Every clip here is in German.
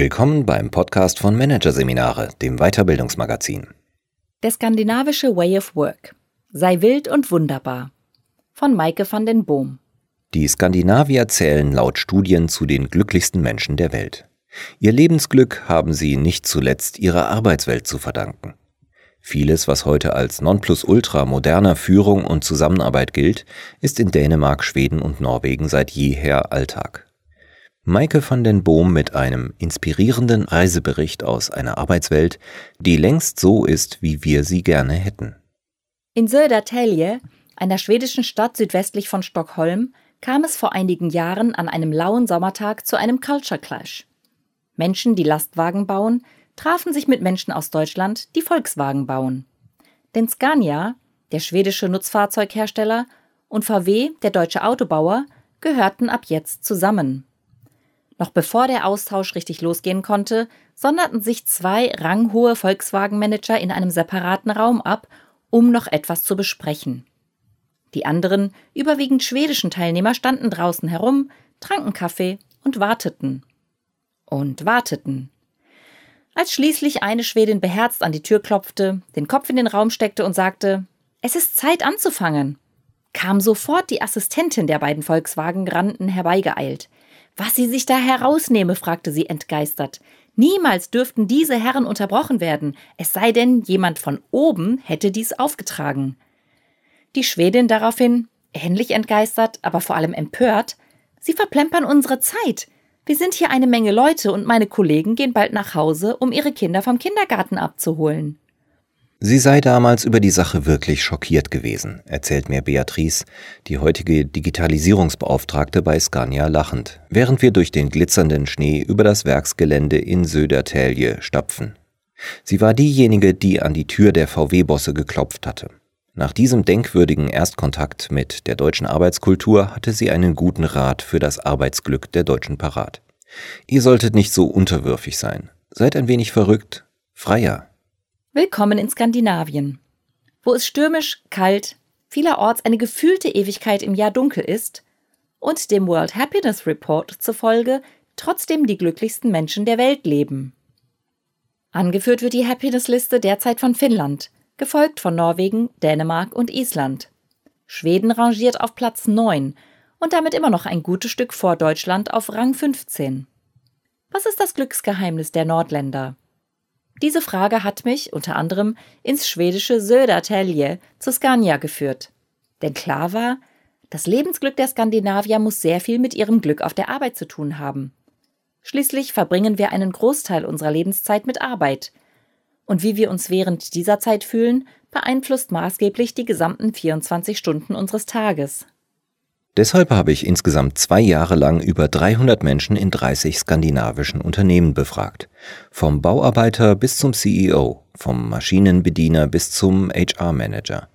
Willkommen beim Podcast von Managerseminare, dem Weiterbildungsmagazin. Der skandinavische Way of Work. Sei wild und wunderbar. Von Maike van den Boom. Die Skandinavier zählen laut Studien zu den glücklichsten Menschen der Welt. Ihr Lebensglück haben sie nicht zuletzt ihrer Arbeitswelt zu verdanken. Vieles, was heute als Nonplusultra moderner Führung und Zusammenarbeit gilt, ist in Dänemark, Schweden und Norwegen seit jeher Alltag. Maike van den Boom mit einem inspirierenden Reisebericht aus einer Arbeitswelt, die längst so ist, wie wir sie gerne hätten. In Södertälje, einer schwedischen Stadt südwestlich von Stockholm, kam es vor einigen Jahren an einem lauen Sommertag zu einem Culture Clash. Menschen, die Lastwagen bauen, trafen sich mit Menschen aus Deutschland, die Volkswagen bauen. Denn Scania, der schwedische Nutzfahrzeughersteller, und VW, der deutsche Autobauer, gehörten ab jetzt zusammen. Noch bevor der Austausch richtig losgehen konnte, sonderten sich zwei ranghohe Volkswagen-Manager in einem separaten Raum ab, um noch etwas zu besprechen. Die anderen, überwiegend schwedischen Teilnehmer standen draußen herum, tranken Kaffee und warteten. Und warteten. Als schließlich eine Schwedin beherzt an die Tür klopfte, den Kopf in den Raum steckte und sagte, es ist Zeit anzufangen, kam sofort die Assistentin der beiden Volkswagen-Granden herbeigeeilt. Was sie sich da herausnehme, fragte sie entgeistert. Niemals dürften diese Herren unterbrochen werden, es sei denn, jemand von oben hätte dies aufgetragen. Die Schwedin daraufhin, ähnlich entgeistert, aber vor allem empört, Sie verplempern unsere Zeit. Wir sind hier eine Menge Leute und meine Kollegen gehen bald nach Hause, um ihre Kinder vom Kindergarten abzuholen. Sie sei damals über die Sache wirklich schockiert gewesen, erzählt mir Beatrice, die heutige Digitalisierungsbeauftragte bei Scania lachend, während wir durch den glitzernden Schnee über das Werksgelände in Södertälje stapfen. Sie war diejenige, die an die Tür der VW-Bosse geklopft hatte. Nach diesem denkwürdigen Erstkontakt mit der deutschen Arbeitskultur hatte sie einen guten Rat für das Arbeitsglück der Deutschen parat. Ihr solltet nicht so unterwürfig sein. Seid ein wenig verrückt, freier, Willkommen in Skandinavien, wo es stürmisch, kalt, vielerorts eine gefühlte Ewigkeit im Jahr dunkel ist und dem World Happiness Report zufolge trotzdem die glücklichsten Menschen der Welt leben. Angeführt wird die Happiness-Liste derzeit von Finnland, gefolgt von Norwegen, Dänemark und Island. Schweden rangiert auf Platz 9 und damit immer noch ein gutes Stück vor Deutschland auf Rang 15. Was ist das Glücksgeheimnis der Nordländer? Diese Frage hat mich unter anderem ins schwedische Södertälje zu Scania geführt. Denn klar war, das Lebensglück der Skandinavier muss sehr viel mit ihrem Glück auf der Arbeit zu tun haben. Schließlich verbringen wir einen Großteil unserer Lebenszeit mit Arbeit. Und wie wir uns während dieser Zeit fühlen, beeinflusst maßgeblich die gesamten 24 Stunden unseres Tages. Deshalb habe ich insgesamt zwei Jahre lang über 300 Menschen in 30 skandinavischen Unternehmen befragt. Vom Bauarbeiter bis zum CEO, vom Maschinenbediener bis zum HR-Manager.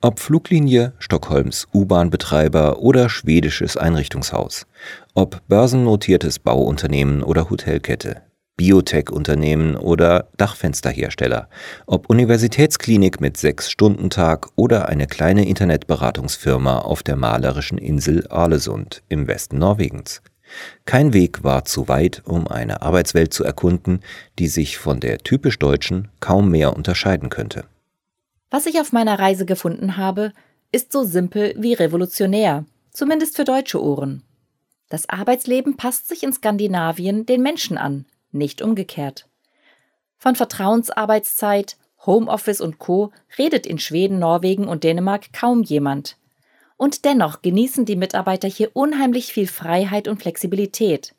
Ob Fluglinie, Stockholms U-Bahn-Betreiber oder schwedisches Einrichtungshaus. Ob börsennotiertes Bauunternehmen oder Hotelkette. Biotech-Unternehmen oder Dachfensterhersteller, ob Universitätsklinik mit Sechs-Stunden-Tag oder eine kleine Internetberatungsfirma auf der malerischen Insel Arlesund im Westen Norwegens. Kein Weg war zu weit, um eine Arbeitswelt zu erkunden, die sich von der typisch deutschen kaum mehr unterscheiden könnte. Was ich auf meiner Reise gefunden habe, ist so simpel wie revolutionär, zumindest für deutsche Ohren. Das Arbeitsleben passt sich in Skandinavien den Menschen an, nicht umgekehrt. Von Vertrauensarbeitszeit, Homeoffice und Co. redet in Schweden, Norwegen und Dänemark kaum jemand. Und dennoch genießen die Mitarbeiter hier unheimlich viel Freiheit und Flexibilität.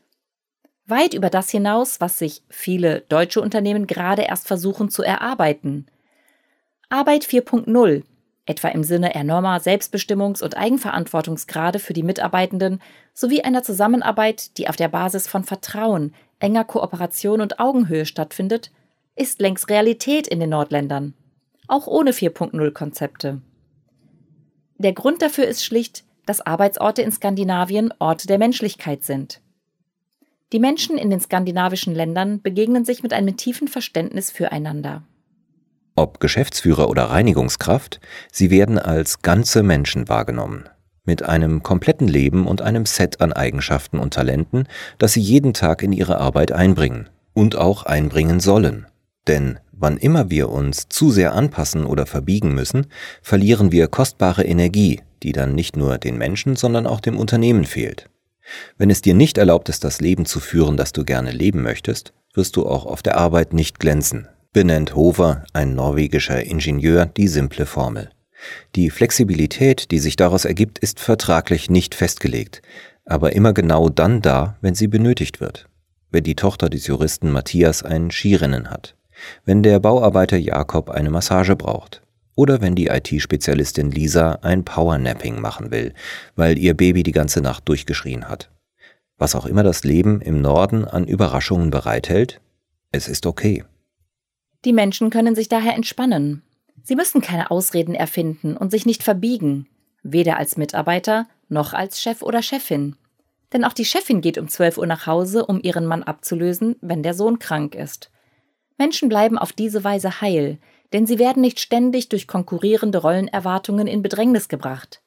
Weit über das hinaus, was sich viele deutsche Unternehmen gerade erst versuchen zu erarbeiten. Arbeit 4.0, etwa im Sinne enormer Selbstbestimmungs- und Eigenverantwortungsgrade für die Mitarbeitenden sowie einer Zusammenarbeit, die auf der Basis von Vertrauen, enger Kooperation und Augenhöhe stattfindet, ist längst Realität in den Nordländern, auch ohne 4.0-Konzepte. Der Grund dafür ist schlicht, dass Arbeitsorte in Skandinavien Orte der Menschlichkeit sind. Die Menschen in den skandinavischen Ländern begegnen sich mit einem tiefen Verständnis füreinander. Ob Geschäftsführer oder Reinigungskraft, sie werden als ganze Menschen wahrgenommen mit einem kompletten Leben und einem Set an Eigenschaften und Talenten, das sie jeden Tag in ihre Arbeit einbringen, Und auch einbringen sollen. Denn wann immer wir uns zu sehr anpassen oder verbiegen müssen, verlieren wir kostbare Energie, die dann nicht nur den Menschen, sondern auch dem Unternehmen fehlt. Wenn es dir nicht erlaubt ist, das Leben zu führen, das du gerne leben möchtest, wirst du auch auf der Arbeit nicht glänzen, benennt Hover, ein norwegischer Ingenieur, die simple Formel. Die Flexibilität, die sich daraus ergibt, ist vertraglich nicht festgelegt, aber immer genau dann da, wenn sie benötigt wird. Wenn die Tochter des Juristen Matthias ein Skirennen hat, wenn der Bauarbeiter Jakob eine Massage braucht oder wenn die IT-Spezialistin Lisa ein Powernapping machen will, weil ihr Baby die ganze Nacht durchgeschrien hat. Was auch immer das Leben im Norden an Überraschungen bereithält, es ist okay. Die Menschen können sich daher entspannen. Sie müssen keine Ausreden erfinden und sich nicht verbiegen, weder als Mitarbeiter noch als Chef oder Chefin. Denn auch die Chefin geht um 12 Uhr nach Hause, um ihren Mann abzulösen, wenn der Sohn krank ist. Menschen bleiben auf diese Weise heil, denn sie werden nicht ständig durch konkurrierende Rollenerwartungen in Bedrängnis gebracht.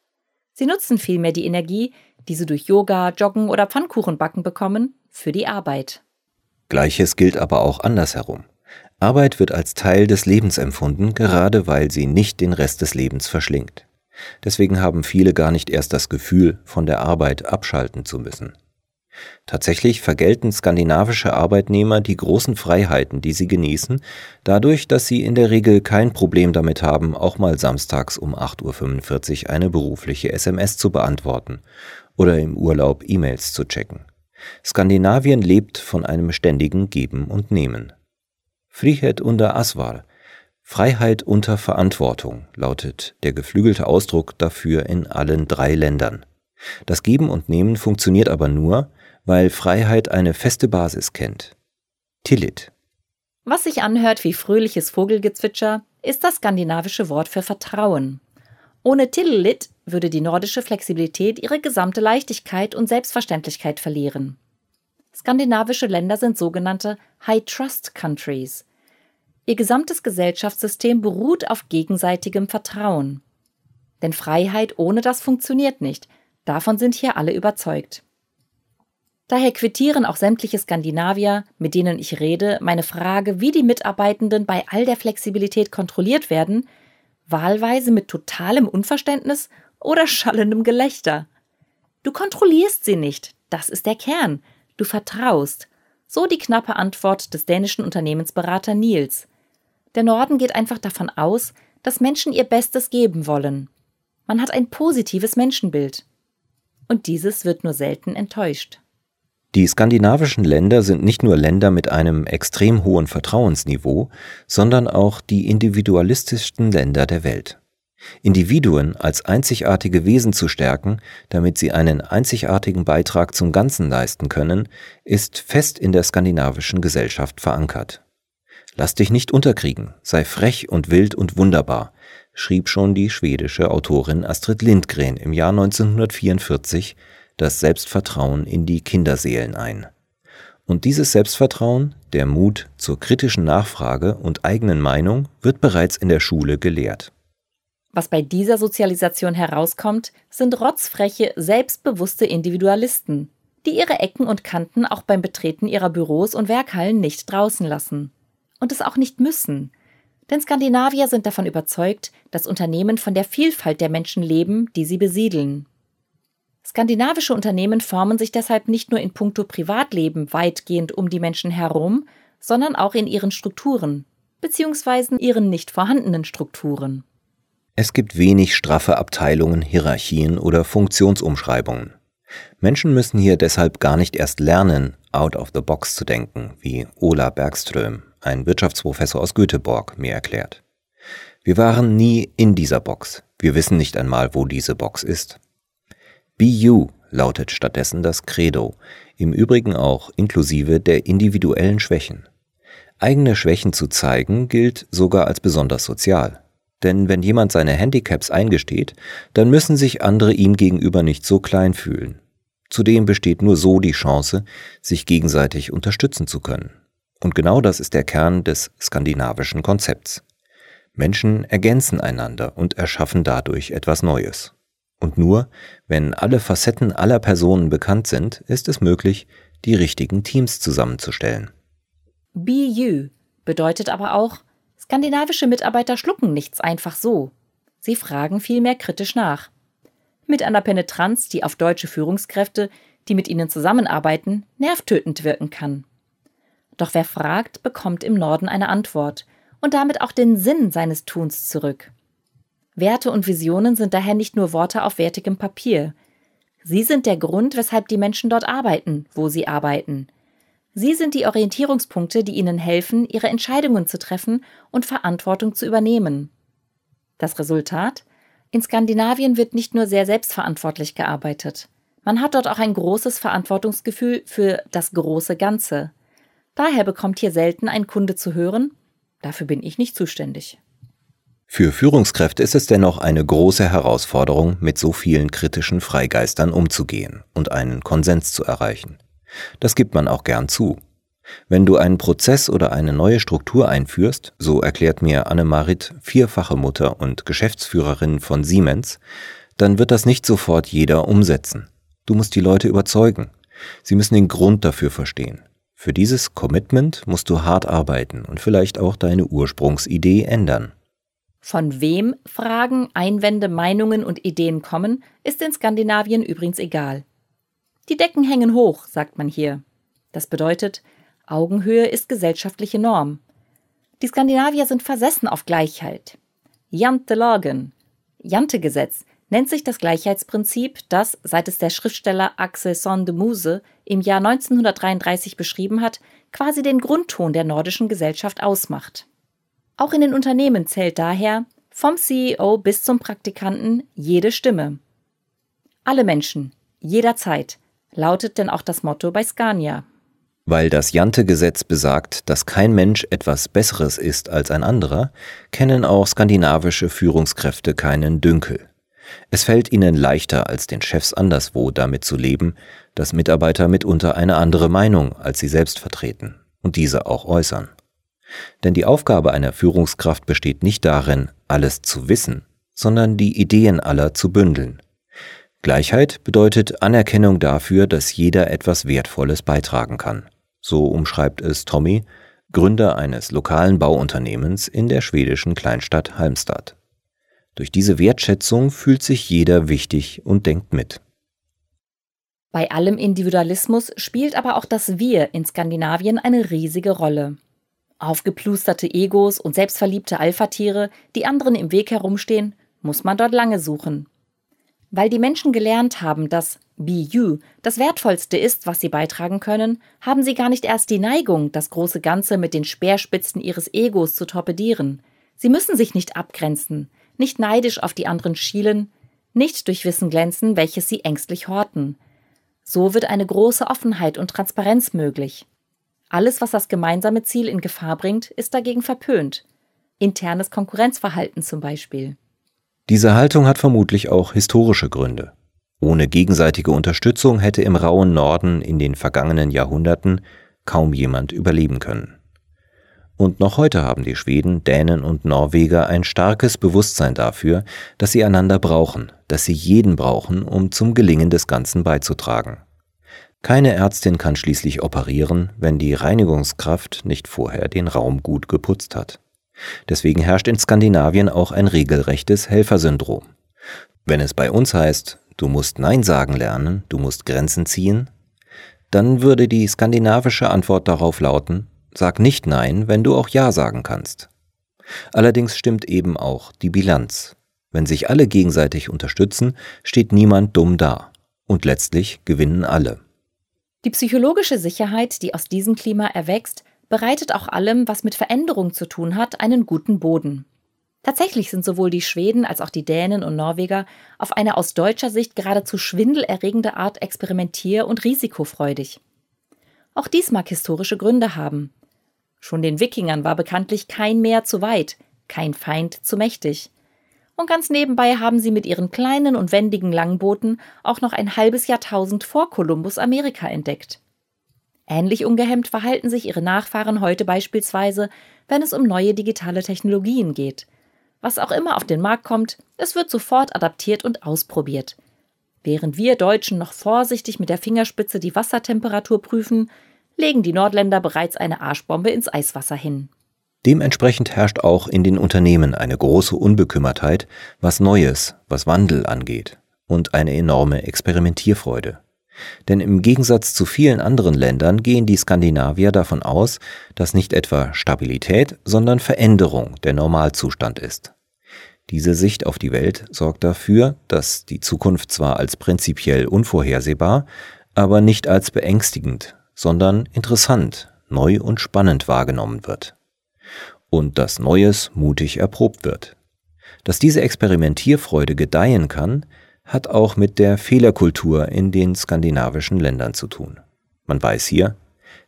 Sie nutzen vielmehr die Energie, die sie durch Yoga, Joggen oder Pfannkuchenbacken bekommen, für die Arbeit. Gleiches gilt aber auch andersherum. Arbeit wird als Teil des Lebens empfunden, gerade weil sie nicht den Rest des Lebens verschlingt. Deswegen haben viele gar nicht erst das Gefühl, von der Arbeit abschalten zu müssen. Tatsächlich vergelten skandinavische Arbeitnehmer die großen Freiheiten, die sie genießen, dadurch, dass sie in der Regel kein Problem damit haben, auch mal samstags um 8.45 Uhr eine berufliche SMS zu beantworten oder im Urlaub E-Mails zu checken. Skandinavien lebt von einem ständigen Geben und Nehmen. Frihet unter Aswar, Freiheit unter Verantwortung lautet der geflügelte Ausdruck dafür in allen drei Ländern. Das Geben und Nehmen funktioniert aber nur, weil Freiheit eine feste Basis kennt. Tillit. Was sich anhört wie fröhliches Vogelgezwitscher, ist das skandinavische Wort für Vertrauen. Ohne Tillit würde die nordische Flexibilität ihre gesamte Leichtigkeit und Selbstverständlichkeit verlieren. Skandinavische Länder sind sogenannte High Trust Countries. Ihr gesamtes Gesellschaftssystem beruht auf gegenseitigem Vertrauen. Denn Freiheit ohne das funktioniert nicht, davon sind hier alle überzeugt. Daher quittieren auch sämtliche Skandinavier, mit denen ich rede, meine Frage, wie die Mitarbeitenden bei all der Flexibilität kontrolliert werden, wahlweise mit totalem Unverständnis oder schallendem Gelächter. Du kontrollierst sie nicht, das ist der Kern. Du vertraust. So die knappe Antwort des dänischen Unternehmensberater Niels. Der Norden geht einfach davon aus, dass Menschen ihr Bestes geben wollen. Man hat ein positives Menschenbild. Und dieses wird nur selten enttäuscht. Die skandinavischen Länder sind nicht nur Länder mit einem extrem hohen Vertrauensniveau, sondern auch die individualistischsten Länder der Welt. Individuen als einzigartige Wesen zu stärken, damit sie einen einzigartigen Beitrag zum Ganzen leisten können, ist fest in der skandinavischen Gesellschaft verankert. Lass dich nicht unterkriegen, sei frech und wild und wunderbar, schrieb schon die schwedische Autorin Astrid Lindgren im Jahr 1944 das Selbstvertrauen in die Kinderseelen ein. Und dieses Selbstvertrauen, der Mut zur kritischen Nachfrage und eigenen Meinung wird bereits in der Schule gelehrt. Was bei dieser Sozialisation herauskommt, sind rotzfreche, selbstbewusste Individualisten, die ihre Ecken und Kanten auch beim Betreten ihrer Büros und Werkhallen nicht draußen lassen. Und es auch nicht müssen. Denn Skandinavier sind davon überzeugt, dass Unternehmen von der Vielfalt der Menschen leben, die sie besiedeln. Skandinavische Unternehmen formen sich deshalb nicht nur in puncto Privatleben weitgehend um die Menschen herum, sondern auch in ihren Strukturen, beziehungsweise ihren nicht vorhandenen Strukturen. Es gibt wenig straffe Abteilungen, Hierarchien oder Funktionsumschreibungen. Menschen müssen hier deshalb gar nicht erst lernen, out of the box zu denken, wie Ola Bergström, ein Wirtschaftsprofessor aus Göteborg, mir erklärt. Wir waren nie in dieser Box. Wir wissen nicht einmal, wo diese Box ist. Be you lautet stattdessen das Credo, im Übrigen auch inklusive der individuellen Schwächen. Eigene Schwächen zu zeigen gilt sogar als besonders sozial. Denn wenn jemand seine Handicaps eingesteht, dann müssen sich andere ihm gegenüber nicht so klein fühlen. Zudem besteht nur so die Chance, sich gegenseitig unterstützen zu können. Und genau das ist der Kern des skandinavischen Konzepts. Menschen ergänzen einander und erschaffen dadurch etwas Neues. Und nur, wenn alle Facetten aller Personen bekannt sind, ist es möglich, die richtigen Teams zusammenzustellen. Be You bedeutet aber auch, skandinavische Mitarbeiter schlucken nichts einfach so. Sie fragen vielmehr kritisch nach. Mit einer Penetranz, die auf deutsche Führungskräfte, die mit ihnen zusammenarbeiten, nervtötend wirken kann. Doch wer fragt, bekommt im Norden eine Antwort und damit auch den Sinn seines Tuns zurück. Werte und Visionen sind daher nicht nur Worte auf wertigem Papier. Sie sind der Grund, weshalb die Menschen dort arbeiten, wo sie arbeiten. Sie sind die Orientierungspunkte, die ihnen helfen, ihre Entscheidungen zu treffen und Verantwortung zu übernehmen. Das Resultat? In Skandinavien wird nicht nur sehr selbstverantwortlich gearbeitet. Man hat dort auch ein großes Verantwortungsgefühl für das große Ganze. Daher bekommt hier selten ein Kunde zu hören, dafür bin ich nicht zuständig. Für Führungskräfte ist es dennoch eine große Herausforderung, mit so vielen kritischen Freigeistern umzugehen und einen Konsens zu erreichen. Das gibt man auch gern zu. Wenn du einen Prozess oder eine neue Struktur einführst, so erklärt mir Annemarit, vierfache Mutter und Geschäftsführerin von Siemens, dann wird das nicht sofort jeder umsetzen. Du musst die Leute überzeugen. Sie müssen den Grund dafür verstehen. Für dieses Commitment musst du hart arbeiten und vielleicht auch deine Ursprungsidee ändern. Von wem Fragen, Einwände, Meinungen und Ideen kommen, ist in Skandinavien übrigens egal. Die Decken hängen hoch, sagt man hier. Das bedeutet, Augenhöhe ist gesellschaftliche Norm. Die Skandinavier sind versessen auf Gleichheit. Jantelagen, Jante-Gesetz, nennt sich das Gleichheitsprinzip, das, seit es der Schriftsteller Axel Sonde Muse im Jahr 1933 beschrieben hat, quasi den Grundton der nordischen Gesellschaft ausmacht. Auch in den Unternehmen zählt daher vom CEO bis zum Praktikanten jede Stimme. Alle Menschen, jederzeit, lautet denn auch das Motto bei Scania. Weil das Jante-Gesetz besagt, dass kein Mensch etwas Besseres ist als ein anderer, kennen auch skandinavische Führungskräfte keinen Dünkel. Es fällt ihnen leichter als den Chefs anderswo damit zu leben, dass Mitarbeiter mitunter eine andere Meinung als sie selbst vertreten und diese auch äußern. Denn die Aufgabe einer Führungskraft besteht nicht darin, alles zu wissen, sondern die Ideen aller zu bündeln. Gleichheit bedeutet Anerkennung dafür, dass jeder etwas Wertvolles beitragen kann. So umschreibt es Tommy, Gründer eines lokalen Bauunternehmens in der schwedischen Kleinstadt Halmstad. Durch diese Wertschätzung fühlt sich jeder wichtig und denkt mit. Bei allem Individualismus spielt aber auch das Wir in Skandinavien eine riesige Rolle. Aufgeplusterte Egos und selbstverliebte Alpha-Tiere, die anderen im Weg herumstehen, muss man dort lange suchen. Weil die Menschen gelernt haben, dass Be You das Wertvollste ist, was sie beitragen können, haben sie gar nicht erst die Neigung, das große Ganze mit den Speerspitzen ihres Egos zu torpedieren. Sie müssen sich nicht abgrenzen, nicht neidisch auf die anderen schielen, nicht durch Wissen glänzen, welches sie ängstlich horten. So wird eine große Offenheit und Transparenz möglich. Alles, was das gemeinsame Ziel in Gefahr bringt, ist dagegen verpönt. Internes Konkurrenzverhalten zum Beispiel. Diese Haltung hat vermutlich auch historische Gründe. Ohne gegenseitige Unterstützung hätte im rauen Norden in den vergangenen Jahrhunderten kaum jemand überleben können. Und noch heute haben die Schweden, Dänen und Norweger ein starkes Bewusstsein dafür, dass sie einander brauchen, dass sie jeden brauchen, um zum Gelingen des Ganzen beizutragen. Keine Ärztin kann schließlich operieren, wenn die Reinigungskraft nicht vorher den Raum gut geputzt hat. Deswegen herrscht in Skandinavien auch ein regelrechtes Helfersyndrom. Wenn es bei uns heißt, du musst Nein sagen lernen, du musst Grenzen ziehen, dann würde die skandinavische Antwort darauf lauten, sag nicht Nein, wenn du auch Ja sagen kannst. Allerdings stimmt eben auch die Bilanz. Wenn sich alle gegenseitig unterstützen, steht niemand dumm da. Und letztlich gewinnen alle. Die psychologische Sicherheit, die aus diesem Klima erwächst, bereitet auch allem, was mit Veränderung zu tun hat, einen guten Boden. Tatsächlich sind sowohl die Schweden als auch die Dänen und Norweger auf eine aus deutscher Sicht geradezu schwindelerregende Art experimentier- und risikofreudig. Auch dies mag historische Gründe haben. Schon den Wikingern war bekanntlich kein Meer zu weit, kein Feind zu mächtig. Und ganz nebenbei haben sie mit ihren kleinen und wendigen Langbooten auch noch ein halbes Jahrtausend vor Kolumbus Amerika entdeckt. Ähnlich ungehemmt verhalten sich ihre Nachfahren heute beispielsweise, wenn es um neue digitale Technologien geht. Was auch immer auf den Markt kommt, es wird sofort adaptiert und ausprobiert. Während wir Deutschen noch vorsichtig mit der Fingerspitze die Wassertemperatur prüfen, legen die Nordländer bereits eine Arschbombe ins Eiswasser hin. Dementsprechend herrscht auch in den Unternehmen eine große Unbekümmertheit, was Neues, was Wandel angeht und eine enorme Experimentierfreude. Denn im Gegensatz zu vielen anderen Ländern gehen die Skandinavier davon aus, dass nicht etwa Stabilität, sondern Veränderung der Normalzustand ist. Diese Sicht auf die Welt sorgt dafür, dass die Zukunft zwar als prinzipiell unvorhersehbar, aber nicht als beängstigend, sondern interessant, neu und spannend wahrgenommen wird. Und dass Neues mutig erprobt wird. Dass diese Experimentierfreude gedeihen kann, hat auch mit der Fehlerkultur in den skandinavischen Ländern zu tun. Man weiß hier,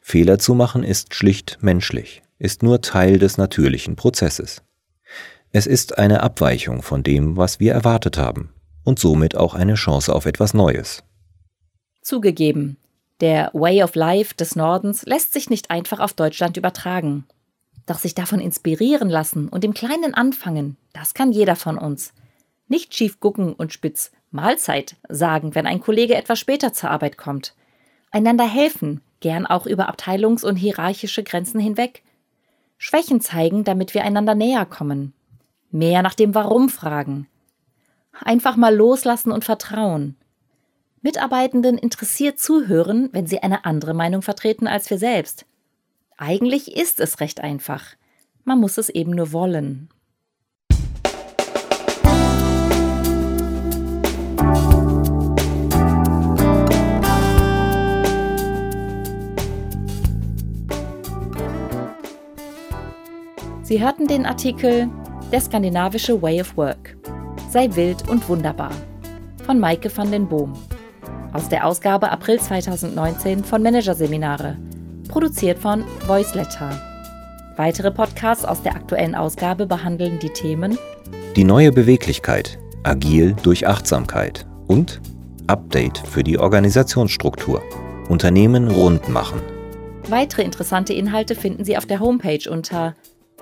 Fehler zu machen ist schlicht menschlich, ist nur Teil des natürlichen Prozesses. Es ist eine Abweichung von dem, was wir erwartet haben und somit auch eine Chance auf etwas Neues. Zugegeben, der Way of Life des Nordens lässt sich nicht einfach auf Deutschland übertragen. Doch sich davon inspirieren lassen und im Kleinen anfangen, das kann jeder von uns. Nicht schief gucken und spitz Mahlzeit sagen, wenn ein Kollege etwas später zur Arbeit kommt. Einander helfen, gern auch über Abteilungs- und hierarchische Grenzen hinweg. Schwächen zeigen, damit wir einander näher kommen. Mehr nach dem Warum fragen. Einfach mal loslassen und vertrauen. Mitarbeitenden interessiert zuhören, wenn sie eine andere Meinung vertreten als wir selbst. Eigentlich ist es recht einfach. Man muss es eben nur wollen. Sie hörten den Artikel Der skandinavische Way of Work. Sei wild und wunderbar von Maike van den Boom. Aus der Ausgabe April 2019 von Managerseminare. Produziert von Voiceletter. Weitere Podcasts aus der aktuellen Ausgabe behandeln die Themen Die neue Beweglichkeit, agil durch Achtsamkeit und Update für die Organisationsstruktur. Unternehmen rund machen. Weitere interessante Inhalte finden Sie auf der Homepage unter